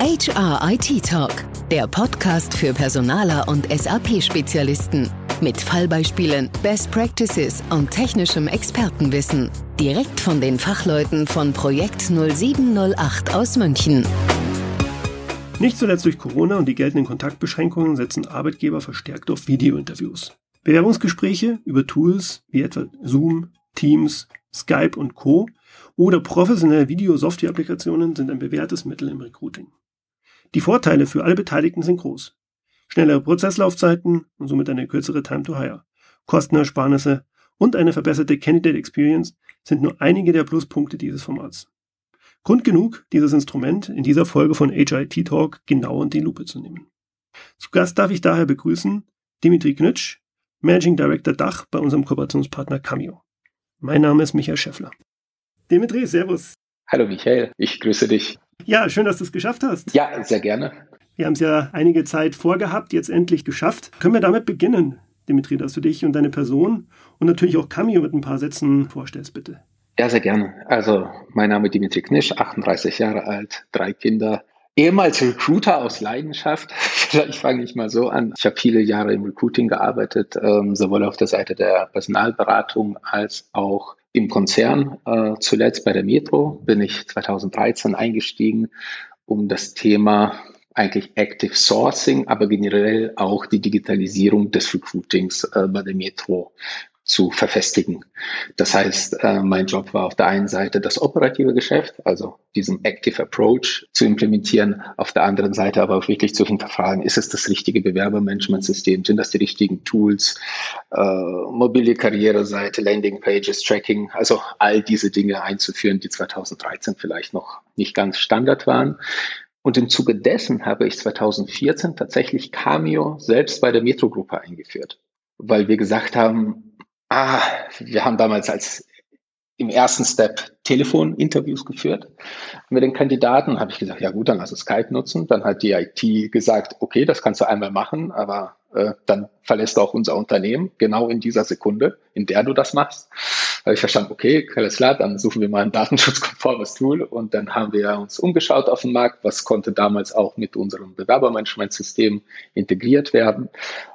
HR IT Talk, der Podcast für Personaler und SAP-Spezialisten. Mit Fallbeispielen, Best Practices und technischem Expertenwissen. Direkt von den Fachleuten von Projekt 0708 aus München. Nicht zuletzt durch Corona und die geltenden Kontaktbeschränkungen setzen Arbeitgeber verstärkt auf Videointerviews. Bewerbungsgespräche über Tools wie etwa Zoom, Teams, Skype und Co. oder professionelle Video-Software-Applikationen sind ein bewährtes Mittel im Recruiting. Die Vorteile für alle Beteiligten sind groß. Schnellere Prozesslaufzeiten und somit eine kürzere Time to Hire, Kostenersparnisse und eine verbesserte Candidate Experience sind nur einige der Pluspunkte dieses Formats. Grund genug, dieses Instrument in dieser Folge von HIT Talk genau in die Lupe zu nehmen. Zu Gast darf ich daher begrüßen Dimitri Knitsch, Managing Director Dach bei unserem Kooperationspartner Cameo. Mein Name ist Michael Schäffler. Dimitri, Servus. Hallo Michael, ich grüße dich. Ja, schön, dass du es geschafft hast. Ja, sehr gerne. Wir haben es ja einige Zeit vorgehabt, jetzt endlich geschafft. Können wir damit beginnen, Dimitri, dass du dich und deine Person und natürlich auch Cameo mit ein paar Sätzen vorstellst, bitte? Ja, sehr gerne. Also, mein Name ist Dimitri Knisch, 38 Jahre alt, drei Kinder, ehemals Recruiter aus Leidenschaft. Vielleicht fange ich mal so an. Ich habe viele Jahre im Recruiting gearbeitet, ähm, sowohl auf der Seite der Personalberatung als auch im Konzern. Äh, zuletzt bei der Metro bin ich 2013 eingestiegen, um das Thema eigentlich Active Sourcing, aber generell auch die Digitalisierung des Recruitings äh, bei der Metro zu verfestigen. Das heißt, äh, mein Job war auf der einen Seite das operative Geschäft, also diesen Active Approach zu implementieren, auf der anderen Seite aber auch wirklich zu hinterfragen, ist es das richtige Bewerbermanagementsystem, sind das die richtigen Tools, äh, mobile Karriereseite, Landing Pages, Tracking, also all diese Dinge einzuführen, die 2013 vielleicht noch nicht ganz Standard waren. Und im Zuge dessen habe ich 2014 tatsächlich Cameo selbst bei der Metro-Gruppe eingeführt, weil wir gesagt haben, Ah, wir haben damals als im ersten Step Telefoninterviews geführt mit den Kandidaten. Habe ich gesagt, ja gut, dann lass es Skype nutzen. Dann hat die IT gesagt, okay, das kannst du einmal machen, aber äh, dann verlässt du auch unser Unternehmen, genau in dieser Sekunde, in der du das machst. Habe ich verstanden, okay, alles klar, dann suchen wir mal ein datenschutzkonformes Tool und dann haben wir uns umgeschaut auf den Markt, was konnte damals auch mit unserem Bewerbermanagementsystem integriert werden,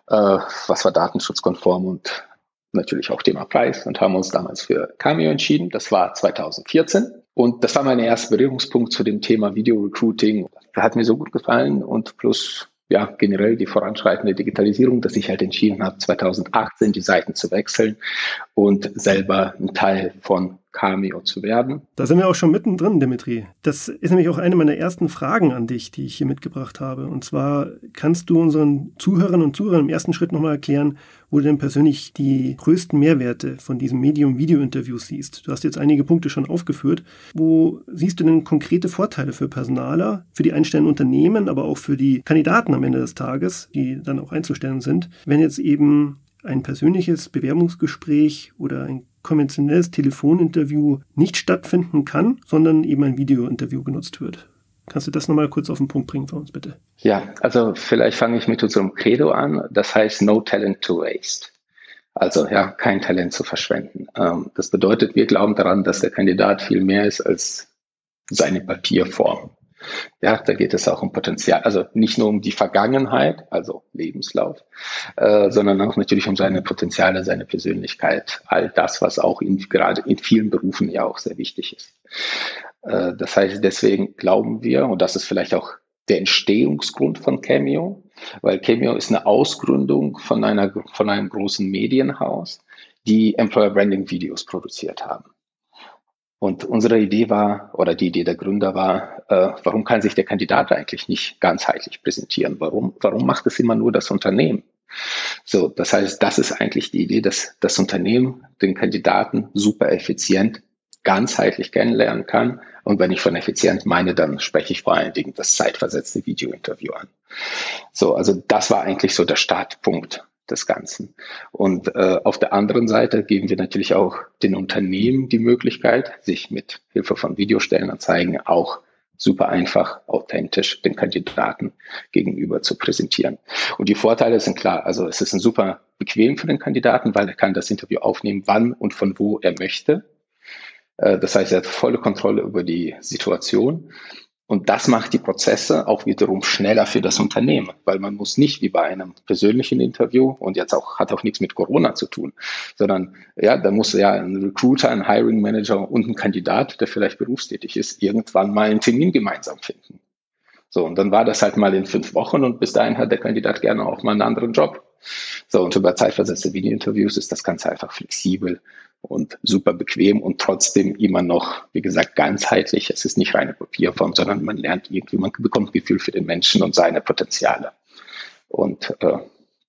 äh, was war datenschutzkonform und natürlich auch Thema Preis und haben uns damals für Cameo entschieden. Das war 2014. Und das war mein erster Berührungspunkt zu dem Thema Video Recruiting. Hat mir so gut gefallen und plus ja, generell die voranschreitende Digitalisierung, dass ich halt entschieden habe, 2018 die Seiten zu wechseln und selber ein Teil von Cameo zu werden. Da sind wir auch schon mittendrin, Dimitri. Das ist nämlich auch eine meiner ersten Fragen an dich, die ich hier mitgebracht habe. Und zwar kannst du unseren Zuhörern und Zuhörern im ersten Schritt nochmal erklären, wo du denn persönlich die größten Mehrwerte von diesem Medium-Video-Interview siehst. Du hast jetzt einige Punkte schon aufgeführt. Wo siehst du denn konkrete Vorteile für Personaler, für die einstellenden Unternehmen, aber auch für die Kandidaten am Ende des Tages, die dann auch einzustellen sind, wenn jetzt eben ein persönliches Bewerbungsgespräch oder ein konventionelles Telefoninterview nicht stattfinden kann, sondern eben ein Videointerview genutzt wird. Kannst du das nochmal kurz auf den Punkt bringen für uns, bitte? Ja, also vielleicht fange ich mit unserem Credo an. Das heißt No Talent to Waste. Also ja, kein Talent zu verschwenden. Ähm, das bedeutet, wir glauben daran, dass der Kandidat viel mehr ist als seine Papierform. Ja, da geht es auch um Potenzial, also nicht nur um die Vergangenheit, also Lebenslauf, äh, sondern auch natürlich um seine Potenziale, seine Persönlichkeit, all das, was auch in, gerade in vielen Berufen ja auch sehr wichtig ist. Äh, das heißt, deswegen glauben wir, und das ist vielleicht auch der Entstehungsgrund von Cameo, weil Cameo ist eine Ausgründung von einer, von einem großen Medienhaus, die Employer Branding Videos produziert haben. Und unsere Idee war, oder die Idee der Gründer war, äh, warum kann sich der Kandidat eigentlich nicht ganzheitlich präsentieren? Warum, warum macht es immer nur das Unternehmen? So, das heißt, das ist eigentlich die Idee, dass das Unternehmen den Kandidaten super effizient ganzheitlich kennenlernen kann. Und wenn ich von effizient meine, dann spreche ich vor allen Dingen das zeitversetzte Videointerview an. So, also das war eigentlich so der Startpunkt des Ganzen. Und äh, auf der anderen Seite geben wir natürlich auch den Unternehmen die Möglichkeit, sich mit Hilfe von Videostellenanzeigen auch super einfach, authentisch den Kandidaten gegenüber zu präsentieren. Und die Vorteile sind klar. Also es ist ein super bequem für den Kandidaten, weil er kann das Interview aufnehmen, wann und von wo er möchte. Äh, das heißt, er hat volle Kontrolle über die Situation. Und das macht die Prozesse auch wiederum schneller für das Unternehmen, weil man muss nicht wie bei einem persönlichen Interview und jetzt auch hat auch nichts mit Corona zu tun, sondern ja, da muss ja ein Recruiter, ein Hiring Manager und ein Kandidat, der vielleicht berufstätig ist, irgendwann mal einen Termin gemeinsam finden. So, und dann war das halt mal in fünf Wochen und bis dahin hat der Kandidat gerne auch mal einen anderen Job. So, und über zeitversetzte Video-Interviews ist das Ganze einfach flexibel und super bequem und trotzdem immer noch, wie gesagt, ganzheitlich. Es ist nicht reine Papierform, sondern man lernt irgendwie, man bekommt ein Gefühl für den Menschen und seine Potenziale. Und äh,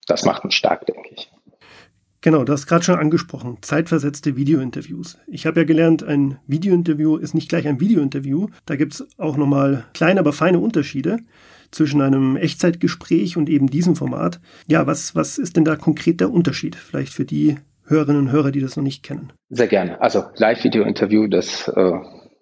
das macht uns stark, denke ich. Genau, du hast gerade schon angesprochen, zeitversetzte Videointerviews. Ich habe ja gelernt, ein Videointerview ist nicht gleich ein Videointerview. Da gibt es auch nochmal kleine, aber feine Unterschiede zwischen einem Echtzeitgespräch und eben diesem Format. Ja, was, was ist denn da konkret der Unterschied? Vielleicht für die Hörerinnen und Hörer, die das noch nicht kennen. Sehr gerne. Also Live-Video-Interview, das äh,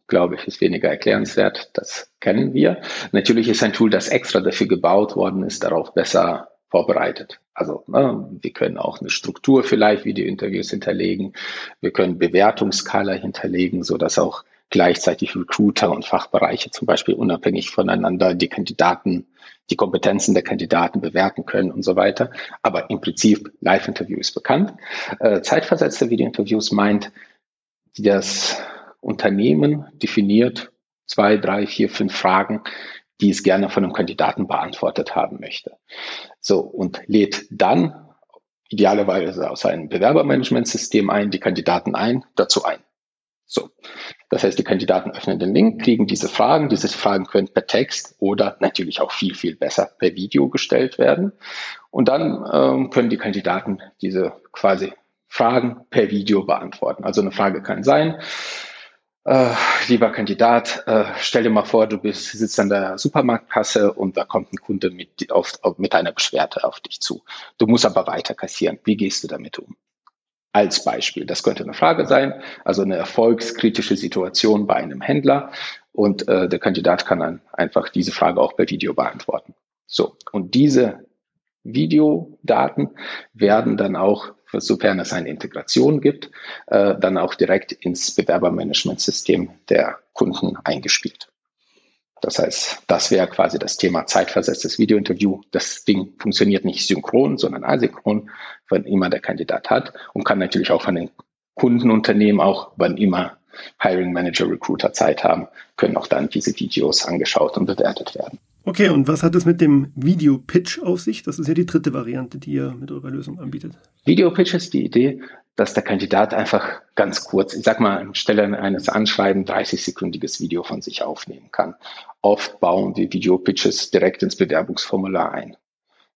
glaube ich, ist weniger erklärenswert. Das kennen wir. Natürlich ist ein Tool, das extra dafür gebaut worden ist, darauf besser vorbereitet. Also ne, wir können auch eine Struktur für Live-Video-Interviews hinterlegen. Wir können Bewertungskala hinterlegen, so dass auch gleichzeitig Recruiter und Fachbereiche zum Beispiel unabhängig voneinander die Kandidaten, die Kompetenzen der Kandidaten bewerten können und so weiter. Aber im Prinzip Live-Interview ist bekannt. Äh, zeitversetzte Video-Interviews meint, das Unternehmen definiert zwei, drei, vier, fünf Fragen, die es gerne von einem Kandidaten beantwortet haben möchte. So, und lädt dann idealerweise aus einem Bewerbermanagementsystem ein, die Kandidaten ein, dazu ein. So. Das heißt, die Kandidaten öffnen den Link, kriegen diese Fragen. Diese Fragen können per Text oder natürlich auch viel, viel besser per Video gestellt werden. Und dann ähm, können die Kandidaten diese quasi Fragen per Video beantworten. Also eine Frage kann sein, äh, lieber Kandidat, äh, stell dir mal vor, du bist, sitzt an der Supermarktkasse und da kommt ein Kunde mit, auf, mit einer Beschwerde auf dich zu. Du musst aber weiter kassieren. Wie gehst du damit um? Als Beispiel. Das könnte eine Frage sein, also eine erfolgskritische Situation bei einem Händler und äh, der Kandidat kann dann einfach diese Frage auch per Video beantworten. So, und diese Videodaten werden dann auch, sofern es eine Integration gibt, äh, dann auch direkt ins Bewerbermanagementsystem der Kunden eingespielt. Das heißt, das wäre quasi das Thema zeitversetztes Videointerview. Das Ding funktioniert nicht synchron, sondern asynchron, wann immer der Kandidat hat und kann natürlich auch von den Kundenunternehmen auch, wann immer Hiring Manager, Recruiter Zeit haben, können auch dann diese Videos angeschaut und bewertet werden. Okay, und was hat es mit dem Video-Pitch auf sich? Das ist ja die dritte Variante, die ihr mit eurer Lösung anbietet. Video-Pitch ist die Idee, dass der Kandidat einfach ganz kurz, ich sag mal, anstelle eines Anschreiben 30-sekündiges Video von sich aufnehmen kann. Oft bauen wir Video-Pitches direkt ins Bewerbungsformular ein.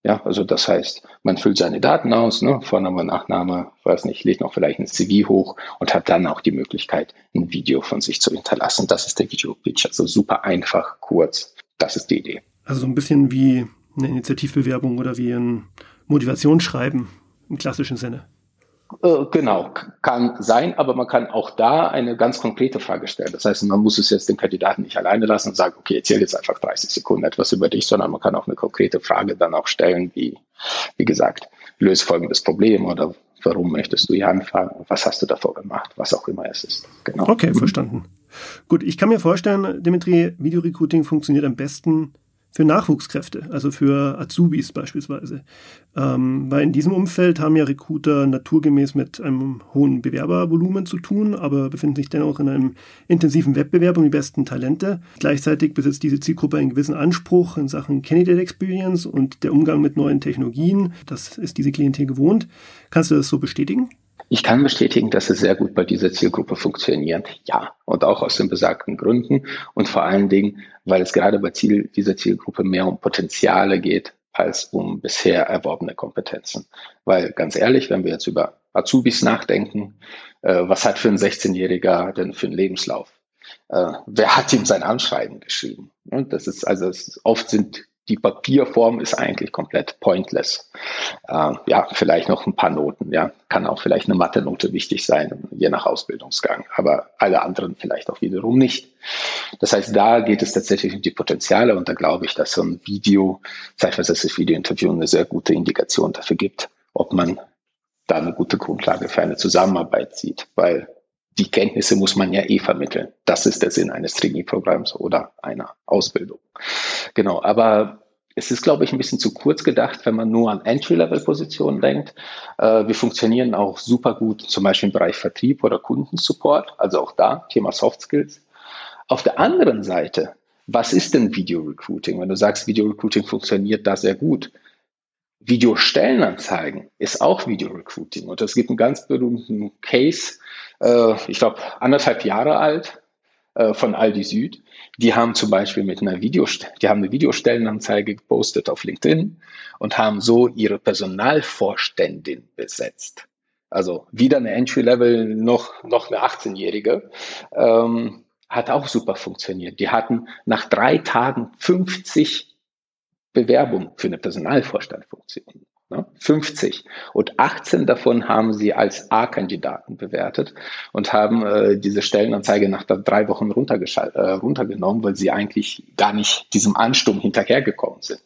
Ja, also das heißt, man füllt seine Daten aus, ne, Vorname, Nachname, weiß nicht, legt noch vielleicht ein CV hoch und hat dann auch die Möglichkeit, ein Video von sich zu hinterlassen. Das ist der Video-Pitch, also super einfach, kurz. Das ist die Idee. Also so ein bisschen wie eine Initiativbewerbung oder wie ein Motivationsschreiben im klassischen Sinne. Äh, genau, kann sein, aber man kann auch da eine ganz konkrete Frage stellen. Das heißt, man muss es jetzt den Kandidaten nicht alleine lassen und sagen, okay, erzähl jetzt einfach 30 Sekunden etwas über dich, sondern man kann auch eine konkrete Frage dann auch stellen, wie, wie gesagt, löse folgendes Problem oder warum möchtest du hier anfangen, was hast du davor gemacht, was auch immer es ist. Genau. Okay, verstanden. Gut, ich kann mir vorstellen, Dimitri, Videorecruiting funktioniert am besten für Nachwuchskräfte, also für Azubis beispielsweise. Ähm, weil in diesem Umfeld haben ja Recruiter naturgemäß mit einem hohen Bewerbervolumen zu tun, aber befinden sich dennoch in einem intensiven Wettbewerb um die besten Talente. Gleichzeitig besitzt diese Zielgruppe einen gewissen Anspruch in Sachen Candidate Experience und der Umgang mit neuen Technologien. Das ist diese Klientel gewohnt. Kannst du das so bestätigen? Ich kann bestätigen, dass es sehr gut bei dieser Zielgruppe funktioniert. Ja, und auch aus den besagten Gründen und vor allen Dingen, weil es gerade bei Ziel, dieser Zielgruppe mehr um Potenziale geht als um bisher erworbene Kompetenzen. Weil ganz ehrlich, wenn wir jetzt über Azubis nachdenken, äh, was hat für ein 16-Jähriger denn für einen Lebenslauf? Äh, wer hat ihm sein Anschreiben geschrieben? Und das ist also es, oft sind die Papierform ist eigentlich komplett pointless. Äh, ja, vielleicht noch ein paar Noten, ja. Kann auch vielleicht eine Mathe-Note wichtig sein, je nach Ausbildungsgang, aber alle anderen vielleicht auch wiederum nicht. Das heißt, da geht es tatsächlich um die Potenziale und da glaube ich, dass so ein Video, zeitversetztes Video-Interview eine sehr gute Indikation dafür gibt, ob man da eine gute Grundlage für eine Zusammenarbeit sieht, weil die Kenntnisse muss man ja eh vermitteln. Das ist der Sinn eines Trainee-Programms oder einer Ausbildung. Genau, aber es ist, glaube ich, ein bisschen zu kurz gedacht, wenn man nur an Entry-Level-Positionen denkt. Äh, wir funktionieren auch super gut, zum Beispiel im Bereich Vertrieb oder Kundensupport, also auch da Thema Soft Skills. Auf der anderen Seite, was ist denn Video Recruiting? Wenn du sagst, Video Recruiting funktioniert da sehr gut, Videostellenanzeigen ist auch Video Recruiting. Und es gibt einen ganz berühmten Case, äh, ich glaube anderthalb Jahre alt, äh, von Aldi Süd. Die haben zum Beispiel mit einer Video, die haben eine Videostellenanzeige gepostet auf LinkedIn und haben so ihre Personalvorständin besetzt. Also wieder eine Entry-Level, noch, noch eine 18-Jährige. Ähm, hat auch super funktioniert. Die hatten nach drei Tagen 50 Bewerbungen für eine Personalvorstandfunktion. 50. Ne? Und 18 davon haben sie als A-Kandidaten bewertet und haben äh, diese Stellenanzeige nach drei Wochen äh, runtergenommen, weil sie eigentlich gar nicht diesem Ansturm hinterhergekommen sind.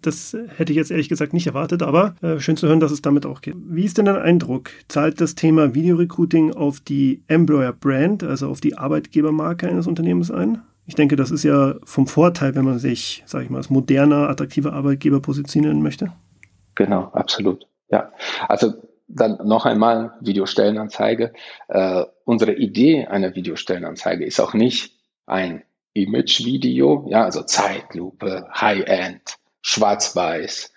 Das hätte ich jetzt ehrlich gesagt nicht erwartet, aber äh, schön zu hören, dass es damit auch geht. Wie ist denn dein Eindruck? Zahlt das Thema Videorecruiting auf die Employer Brand, also auf die Arbeitgebermarke eines Unternehmens ein? Ich denke, das ist ja vom Vorteil, wenn man sich, sage ich mal, als moderner, attraktiver Arbeitgeber positionieren möchte. Genau, absolut. Ja, also dann noch einmal Videostellenanzeige. Äh, unsere Idee einer Videostellenanzeige ist auch nicht ein Image-Video, ja, also Zeitlupe, High-End, Schwarz-Weiß,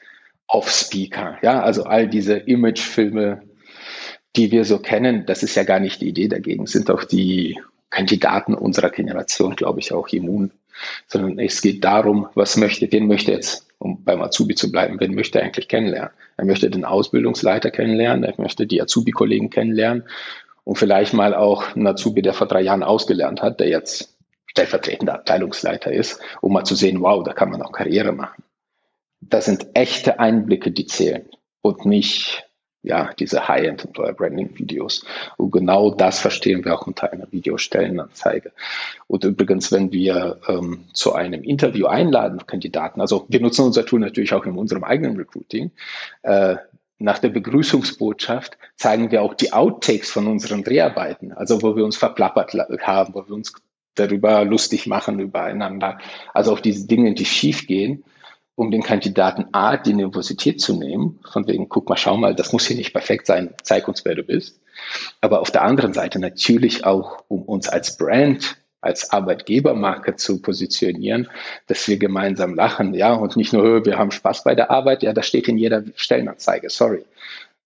Off-Speaker, ja, also all diese Image-Filme, die wir so kennen, das ist ja gar nicht die Idee dagegen, sind auch die Kandidaten unserer Generation, glaube ich, auch immun, sondern es geht darum, was möchte, wen möchte jetzt um beim Azubi zu bleiben, wen möchte er eigentlich kennenlernen? Er möchte den Ausbildungsleiter kennenlernen, er möchte die Azubi-Kollegen kennenlernen und vielleicht mal auch einen Azubi, der vor drei Jahren ausgelernt hat, der jetzt stellvertretender Abteilungsleiter ist, um mal zu sehen, wow, da kann man auch Karriere machen. Das sind echte Einblicke, die zählen und nicht ja, diese High-End Employer Branding Videos. Und genau das verstehen wir auch unter einer Videostellenanzeige. Und übrigens, wenn wir ähm, zu einem Interview einladen, Kandidaten, also wir nutzen unser Tool natürlich auch in unserem eigenen Recruiting, äh, nach der Begrüßungsbotschaft zeigen wir auch die Outtakes von unseren Dreharbeiten, also wo wir uns verplappert haben, wo wir uns darüber lustig machen übereinander, also auch diese Dinge, die schief gehen um den Kandidaten A die Nervosität zu nehmen, von wegen, guck mal, schau mal, das muss hier nicht perfekt sein, zeig uns, wer du bist. Aber auf der anderen Seite natürlich auch, um uns als Brand, als Arbeitgebermarke zu positionieren, dass wir gemeinsam lachen, ja, und nicht nur, wir haben Spaß bei der Arbeit, ja, das steht in jeder Stellenanzeige, sorry.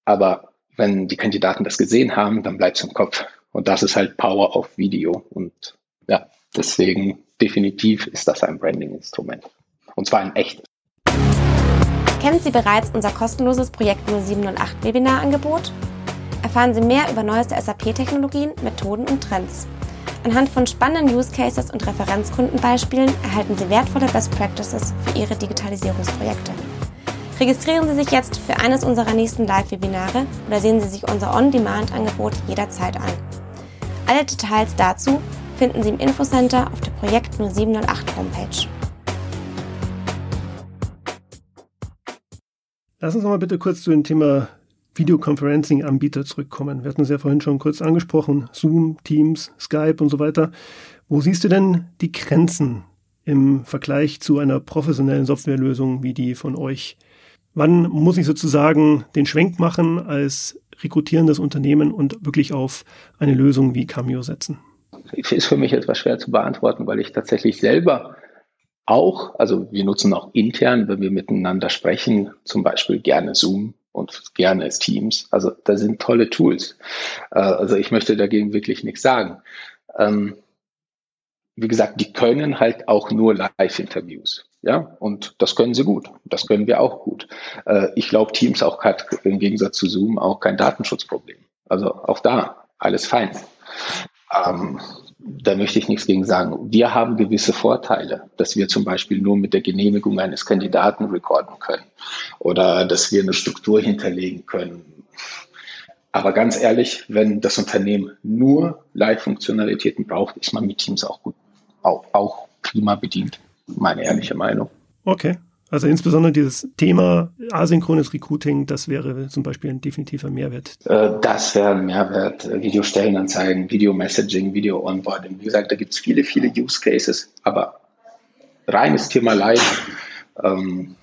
Aber wenn die Kandidaten das gesehen haben, dann bleibt es im Kopf. Und das ist halt Power of Video. Und ja, deswegen definitiv ist das ein Branding-Instrument. Und zwar ein echtes. Kennen Sie bereits unser kostenloses Projekt 07 und 8 Webinar-Angebot? Erfahren Sie mehr über neueste SAP-Technologien, Methoden und Trends. Anhand von spannenden Use Cases und Referenzkundenbeispielen erhalten Sie wertvolle Best Practices für Ihre Digitalisierungsprojekte. Registrieren Sie sich jetzt für eines unserer nächsten Live-Webinare oder sehen Sie sich unser On-Demand-Angebot jederzeit an. Alle Details dazu finden Sie im Infocenter auf der Projekt 0708 Homepage. Lass uns noch mal bitte kurz zu dem Thema Videoconferencing-Anbieter zurückkommen. Wir hatten es ja vorhin schon kurz angesprochen, Zoom, Teams, Skype und so weiter. Wo siehst du denn die Grenzen im Vergleich zu einer professionellen Softwarelösung wie die von euch? Wann muss ich sozusagen den Schwenk machen als rekrutierendes Unternehmen und wirklich auf eine Lösung wie Cameo setzen? Ist für mich etwas schwer zu beantworten, weil ich tatsächlich selber auch, also wir nutzen auch intern, wenn wir miteinander sprechen, zum Beispiel gerne Zoom und gerne Teams. Also da sind tolle Tools. Äh, also ich möchte dagegen wirklich nichts sagen. Ähm, wie gesagt, die können halt auch nur Live-Interviews. Ja, und das können sie gut. Das können wir auch gut. Äh, ich glaube, Teams auch hat im Gegensatz zu Zoom auch kein Datenschutzproblem. Also auch da alles fein. Ähm, da möchte ich nichts gegen sagen. Wir haben gewisse Vorteile, dass wir zum Beispiel nur mit der Genehmigung eines Kandidaten recorden können oder dass wir eine Struktur hinterlegen können. Aber ganz ehrlich, wenn das Unternehmen nur Live-Funktionalitäten braucht, ist man mit Teams auch gut, auch, auch prima. Meine ehrliche Meinung. Okay. Also insbesondere dieses Thema asynchrones Recruiting, das wäre zum Beispiel ein definitiver Mehrwert. Äh, das wäre ein Mehrwert. Videostellenanzeigen, Video-Messaging, Video-Onboarding. Wie gesagt, da gibt es viele, viele Use Cases, aber reines Thema Live ähm,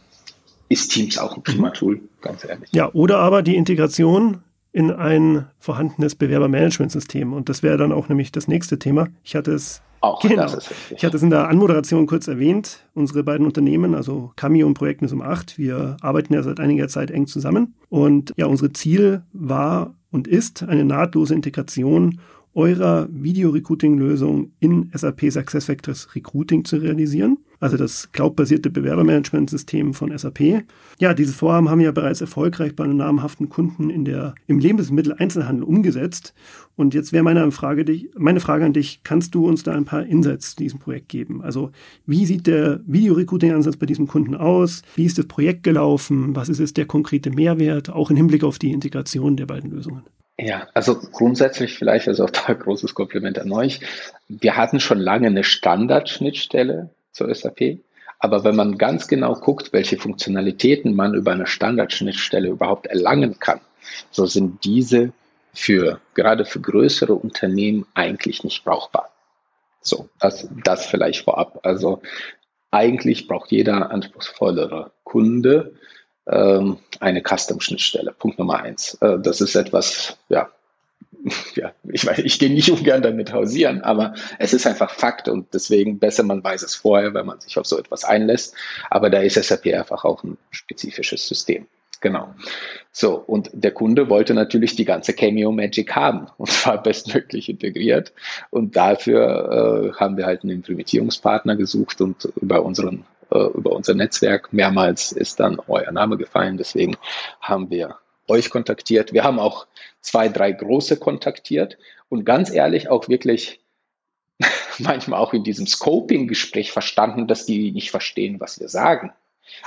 ist Teams auch ein prima Tool, ganz ehrlich. Ja, oder aber die Integration in ein vorhandenes Bewerbermanagementsystem. Und das wäre dann auch nämlich das nächste Thema. Ich hatte es auch genau. Ich hatte es in der Anmoderation kurz erwähnt. Unsere beiden Unternehmen, also Cameo und Projekt um 8, wir arbeiten ja seit einiger Zeit eng zusammen. Und ja, unser Ziel war und ist eine nahtlose Integration eurer Video-Recruiting-Lösung in SAP SuccessFactors Recruiting zu realisieren, also das cloud-basierte Bewerbermanagementsystem von SAP. Ja, dieses Vorhaben haben wir ja bereits erfolgreich bei einem namhaften Kunden in der, im Lebensmitteleinzelhandel umgesetzt. Und jetzt wäre meine Frage, meine Frage an dich, kannst du uns da ein paar Insights zu diesem Projekt geben? Also wie sieht der Video-Recruiting-Ansatz bei diesem Kunden aus? Wie ist das Projekt gelaufen? Was ist jetzt der konkrete Mehrwert, auch im Hinblick auf die Integration der beiden Lösungen? Ja, also grundsätzlich vielleicht, also auch da großes Kompliment an euch. Wir hatten schon lange eine Standardschnittstelle zur SAP, aber wenn man ganz genau guckt, welche Funktionalitäten man über eine Standardschnittstelle überhaupt erlangen kann, so sind diese für gerade für größere Unternehmen eigentlich nicht brauchbar. So, das, das vielleicht vorab. Also eigentlich braucht jeder anspruchsvollere Kunde ähm, eine Custom-Schnittstelle. Punkt Nummer eins. Äh, das ist etwas, ja, ja, ich weiß, ich gehe nicht ungern damit hausieren, aber es ist einfach Fakt und deswegen besser man weiß es vorher, wenn man sich auf so etwas einlässt. Aber da ist SAP einfach auch ein spezifisches System. Genau. So, und der Kunde wollte natürlich die ganze Cameo Magic haben und zwar bestmöglich integriert. Und dafür äh, haben wir halt einen Implementierungspartner gesucht und über unseren äh, über unser Netzwerk. Mehrmals ist dann euer Name gefallen, deswegen haben wir euch kontaktiert. Wir haben auch zwei, drei große kontaktiert und ganz ehrlich auch wirklich manchmal auch in diesem Scoping-Gespräch verstanden, dass die nicht verstehen, was wir sagen.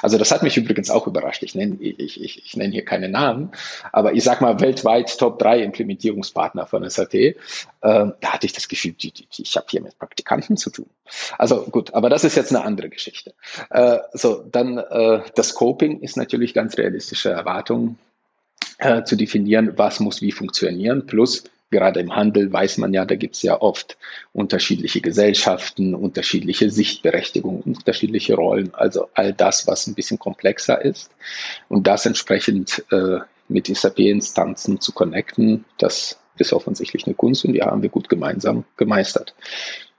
Also das hat mich übrigens auch überrascht. Ich nenne, ich, ich, ich nenne hier keine Namen, aber ich sag mal weltweit Top 3 Implementierungspartner von SAP. Ähm, da hatte ich das Gefühl, die, die, ich habe hier mit Praktikanten zu tun. Also gut, aber das ist jetzt eine andere Geschichte. Äh, so, dann äh, das Scoping ist natürlich ganz realistische Erwartungen äh, zu definieren, was muss wie funktionieren, plus gerade im Handel weiß man ja, da gibt es ja oft unterschiedliche Gesellschaften, unterschiedliche Sichtberechtigungen, unterschiedliche Rollen, also all das, was ein bisschen komplexer ist. Und das entsprechend äh, mit SAP-Instanzen zu connecten, das ist offensichtlich eine Kunst und die haben wir gut gemeinsam gemeistert.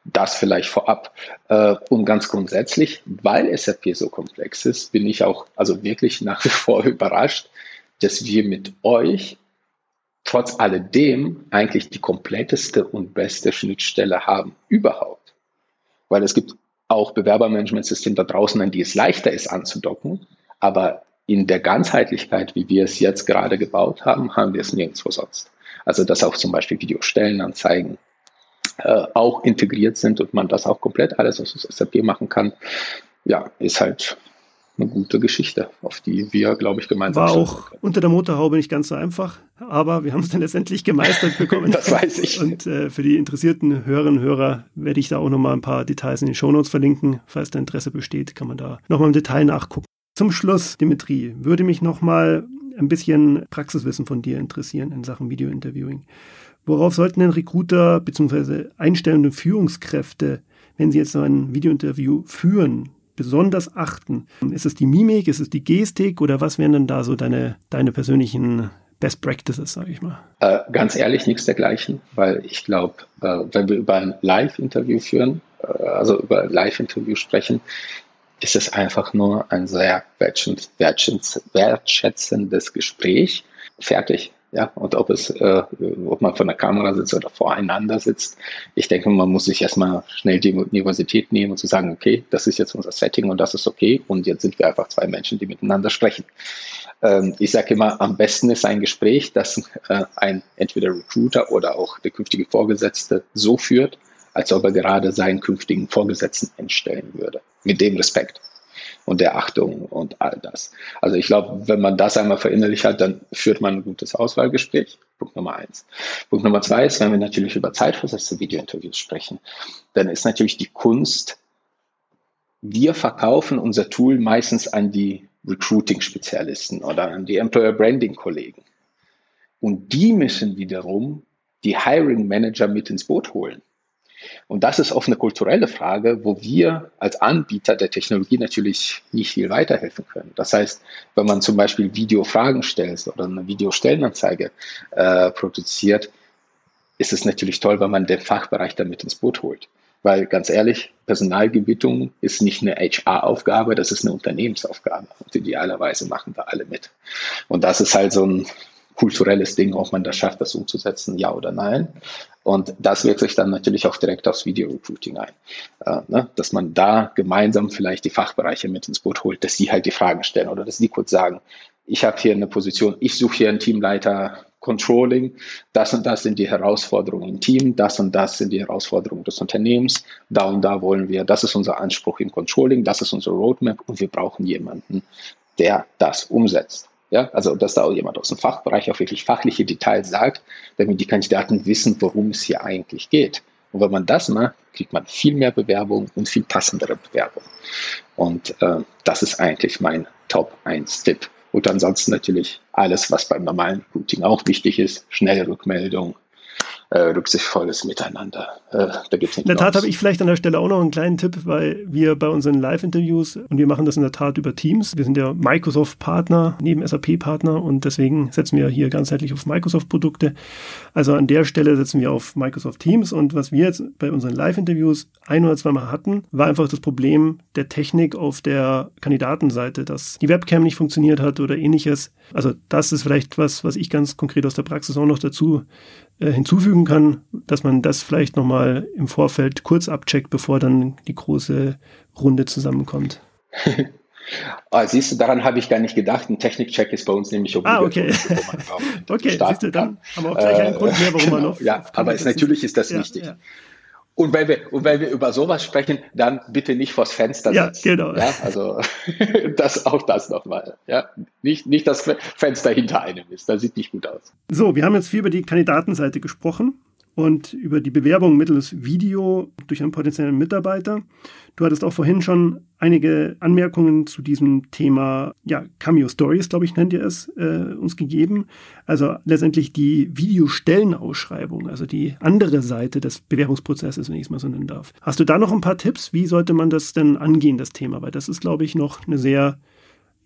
Das vielleicht vorab. Äh, und ganz grundsätzlich, weil SAP so komplex ist, bin ich auch also wirklich nach wie vor überrascht, dass wir mit euch trotz alledem eigentlich die kompletteste und beste Schnittstelle haben überhaupt. Weil es gibt auch Bewerbermanagementsysteme da draußen, an die es leichter ist anzudocken, aber in der Ganzheitlichkeit, wie wir es jetzt gerade gebaut haben, haben wir es nirgendwo sonst. Also dass auch zum Beispiel Videostellenanzeigen äh, auch integriert sind und man das auch komplett alles aus SAP machen kann, ja, ist halt eine gute Geschichte, auf die wir, glaube ich, gemeinsam War auch unter der Motorhaube nicht ganz so einfach, aber wir haben es dann letztendlich gemeistert bekommen. das weiß ich. Und äh, für die interessierten Hörerinnen und Hörer werde ich da auch nochmal ein paar Details in den Shownotes verlinken. Falls da Interesse besteht, kann man da nochmal im Detail nachgucken. Zum Schluss, Dimitri, würde mich nochmal ein bisschen Praxiswissen von dir interessieren in Sachen Video-Interviewing. Worauf sollten denn Recruiter bzw. einstellende Führungskräfte, wenn sie jetzt so ein Video-Interview führen, besonders achten? Ist es die Mimik, ist es die Gestik oder was wären denn da so deine, deine persönlichen Best Practices, sage ich mal? Äh, ganz ehrlich, nichts dergleichen, weil ich glaube, äh, wenn wir über ein Live-Interview führen, äh, also über ein Live-Interview sprechen, ist es einfach nur ein sehr wertschätzendes Gespräch. Fertig. Ja, und ob es, äh, ob man von der Kamera sitzt oder voreinander sitzt. Ich denke, man muss sich erstmal schnell die Universität nehmen und zu sagen, okay, das ist jetzt unser Setting und das ist okay. Und jetzt sind wir einfach zwei Menschen, die miteinander sprechen. Ähm, ich sage immer, am besten ist ein Gespräch, das äh, ein entweder Recruiter oder auch der künftige Vorgesetzte so führt, als ob er gerade seinen künftigen Vorgesetzten entstellen würde. Mit dem Respekt und der Achtung und all das. Also ich glaube, wenn man das einmal verinnerlicht hat, dann führt man ein gutes Auswahlgespräch. Punkt Nummer eins. Punkt Nummer zwei ist, wenn wir natürlich über zeitversetzte Videointerviews sprechen, dann ist natürlich die Kunst, wir verkaufen unser Tool meistens an die Recruiting-Spezialisten oder an die Employer Branding-Kollegen. Und die müssen wiederum die Hiring Manager mit ins Boot holen. Und das ist oft eine kulturelle Frage, wo wir als Anbieter der Technologie natürlich nicht viel weiterhelfen können. Das heißt, wenn man zum Beispiel Videofragen stellt oder eine Videostellenanzeige äh, produziert, ist es natürlich toll, wenn man den Fachbereich damit ins Boot holt. Weil ganz ehrlich, Personalgebietung ist nicht eine HR-Aufgabe, das ist eine Unternehmensaufgabe. Und idealerweise machen wir alle mit. Und das ist halt so ein kulturelles Ding, ob man das schafft, das umzusetzen, ja oder nein. Und das wirkt sich dann natürlich auch direkt aufs Video-Recruiting ein. Äh, ne? Dass man da gemeinsam vielleicht die Fachbereiche mit ins Boot holt, dass sie halt die Fragen stellen oder dass sie kurz sagen, ich habe hier eine Position, ich suche hier einen Teamleiter Controlling, das und das sind die Herausforderungen im Team, das und das sind die Herausforderungen des Unternehmens, da und da wollen wir, das ist unser Anspruch im Controlling, das ist unsere Roadmap und wir brauchen jemanden, der das umsetzt. Ja, also dass da auch jemand aus dem Fachbereich auch wirklich fachliche Details sagt, damit die Kandidaten wissen, worum es hier eigentlich geht. Und wenn man das macht, kriegt man viel mehr Bewerbung und viel passendere Bewerbung. Und äh, das ist eigentlich mein Top 1 Tipp. Und ansonsten natürlich alles, was beim normalen Routing auch wichtig ist, schnelle Rückmeldung, äh, rücksichtsvolles Miteinander. Äh, da gibt's nicht in der Tat habe ich vielleicht an der Stelle auch noch einen kleinen Tipp, weil wir bei unseren Live-Interviews, und wir machen das in der Tat über Teams, wir sind ja Microsoft-Partner neben SAP-Partner und deswegen setzen wir hier ganzheitlich auf Microsoft-Produkte. Also an der Stelle setzen wir auf Microsoft Teams und was wir jetzt bei unseren Live-Interviews ein oder zweimal hatten, war einfach das Problem der Technik auf der Kandidatenseite, dass die Webcam nicht funktioniert hat oder ähnliches. Also das ist vielleicht was, was ich ganz konkret aus der Praxis auch noch dazu äh, hinzufügen kann, dass man das vielleicht nochmal im Vorfeld kurz abcheckt, bevor dann die große Runde zusammenkommt. Ah, siehst du, daran habe ich gar nicht gedacht. Ein Technikcheck ist bei uns nämlich obligatorisch. Ah, okay. okay, siehst du, dann haben wir auch gleich einen Grund mehr, warum genau, man noch. Ja, aber es, natürlich ist das ja, wichtig. Ja. Und wenn wir, und wenn wir über sowas sprechen, dann bitte nicht vors Fenster ja, setzen. Genau. Ja, also das, auch das nochmal. Ja, nicht, nicht das Fenster hinter einem ist. Das sieht nicht gut aus. So, wir haben jetzt viel über die Kandidatenseite gesprochen und über die Bewerbung mittels Video durch einen potenziellen Mitarbeiter. Du hattest auch vorhin schon einige Anmerkungen zu diesem Thema, ja, Cameo Stories, glaube ich, nennt ihr es, äh, uns gegeben. Also letztendlich die Videostellenausschreibung, also die andere Seite des Bewerbungsprozesses, wenn ich es mal so nennen darf. Hast du da noch ein paar Tipps? Wie sollte man das denn angehen, das Thema? Weil das ist, glaube ich, noch eine sehr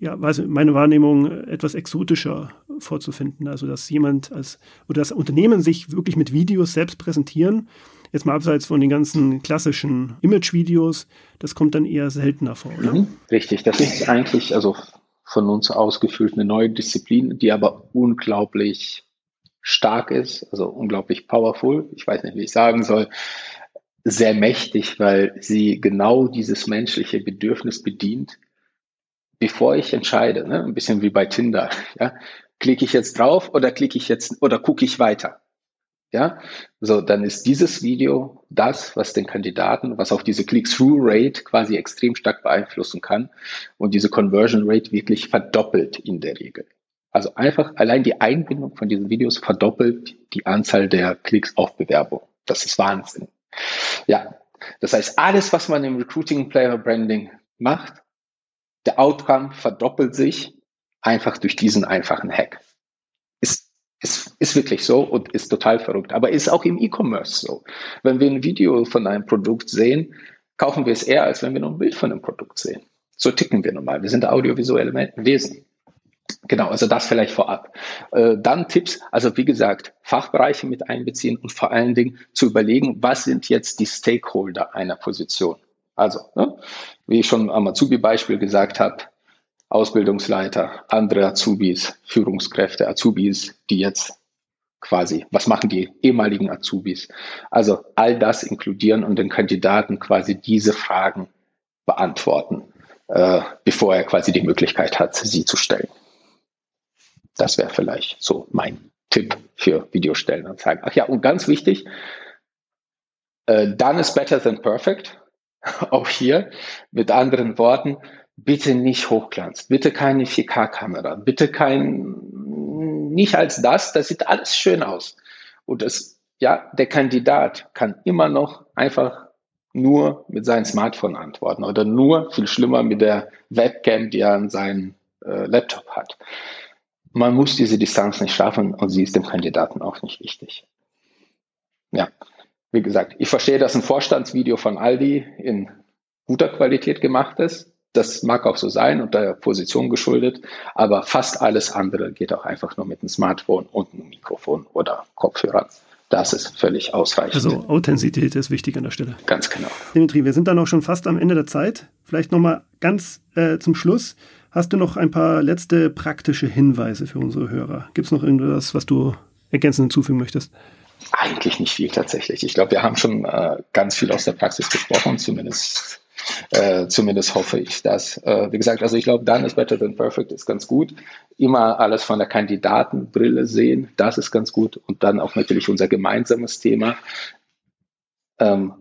ja, weiß meine Wahrnehmung etwas exotischer vorzufinden. Also, dass jemand als oder das Unternehmen sich wirklich mit Videos selbst präsentieren. Jetzt mal abseits von den ganzen klassischen Image-Videos, das kommt dann eher seltener vor, oder? Mhm, richtig, das ist eigentlich also von uns ausgefüllt eine neue Disziplin, die aber unglaublich stark ist, also unglaublich powerful. Ich weiß nicht, wie ich sagen soll sehr mächtig, weil sie genau dieses menschliche Bedürfnis bedient, bevor ich entscheide, ne, ein bisschen wie bei Tinder, ja, klicke ich jetzt drauf oder klicke ich jetzt oder gucke ich weiter? Ja, so dann ist dieses Video das, was den Kandidaten, was auch diese Click-Through-Rate quasi extrem stark beeinflussen kann und diese Conversion Rate wirklich verdoppelt in der Regel. Also einfach allein die Einbindung von diesen Videos verdoppelt die Anzahl der Klicks auf Bewerbung. Das ist Wahnsinn. Ja, das heißt, alles, was man im Recruiting Player Branding macht, der Outcome verdoppelt sich einfach durch diesen einfachen Hack. Ist, ist, ist wirklich so und ist total verrückt. Aber ist auch im E-Commerce so. Wenn wir ein Video von einem Produkt sehen, kaufen wir es eher, als wenn wir nur ein Bild von einem Produkt sehen. So ticken wir normal. Wir sind audiovisuelle Wesen. Genau, also das vielleicht vorab. Äh, dann Tipps, also wie gesagt, Fachbereiche mit einbeziehen und vor allen Dingen zu überlegen, was sind jetzt die Stakeholder einer Position. Also, ne, wie ich schon am Azubi-Beispiel gesagt habe, Ausbildungsleiter, andere Azubis, Führungskräfte, Azubis, die jetzt quasi, was machen die ehemaligen Azubis? Also all das inkludieren und den Kandidaten quasi diese Fragen beantworten, äh, bevor er quasi die Möglichkeit hat, sie zu stellen. Das wäre vielleicht so mein Tipp für Videostellenanzeigen. Ach ja, und ganz wichtig, äh, done is better than perfect. auch hier mit anderen Worten, bitte nicht Hochglanz, bitte keine 4K-Kamera, bitte kein, nicht als das, das sieht alles schön aus. Und das, ja, der Kandidat kann immer noch einfach nur mit seinem Smartphone antworten oder nur, viel schlimmer, mit der Webcam, die er an seinem äh, Laptop hat. Man muss diese Distanz nicht schaffen und sie ist dem Kandidaten auch nicht wichtig. Ja, wie gesagt, ich verstehe, dass ein Vorstandsvideo von Aldi in guter Qualität gemacht ist. Das mag auch so sein und der Position geschuldet, aber fast alles andere geht auch einfach nur mit einem Smartphone und einem Mikrofon oder Kopfhörern. Das ist völlig ausreichend. Also Authentizität ist wichtig an der Stelle. Ganz genau. Dimitri, wir sind dann auch schon fast am Ende der Zeit. Vielleicht nochmal ganz äh, zum Schluss. Hast du noch ein paar letzte praktische Hinweise für unsere Hörer? Gibt es noch irgendwas, was du ergänzend hinzufügen möchtest? Eigentlich nicht viel tatsächlich. Ich glaube, wir haben schon äh, ganz viel aus der Praxis gesprochen, zumindest äh, zumindest hoffe ich das. Äh, wie gesagt, also ich glaube, Done is better than perfect ist ganz gut. Immer alles von der Kandidatenbrille sehen, das ist ganz gut. Und dann auch natürlich unser gemeinsames Thema. Ähm,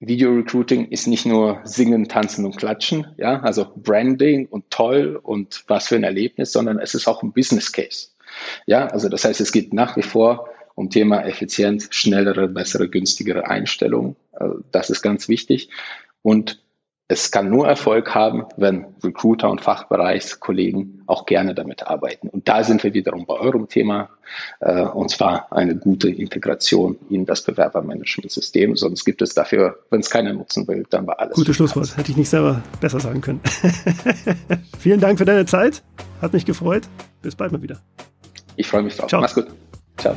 Video Recruiting ist nicht nur singen, tanzen und klatschen, ja, also Branding und toll und was für ein Erlebnis, sondern es ist auch ein Business Case. Ja, also das heißt, es geht nach wie vor um Thema Effizienz, schnellere, bessere, günstigere Einstellungen. Also das ist ganz wichtig. Und es kann nur Erfolg haben, wenn Recruiter und Fachbereichskollegen auch gerne damit arbeiten. Und da sind wir wiederum bei eurem Thema, äh, und zwar eine gute Integration in das Bewerbermanagementsystem. Sonst gibt es dafür, wenn es keiner nutzen will, dann war alles. Gutes Schlusswort. Hätte ich nicht selber besser sagen können. Vielen Dank für deine Zeit. Hat mich gefreut. Bis bald mal wieder. Ich freue mich drauf. Ciao. Mach's gut. Ciao.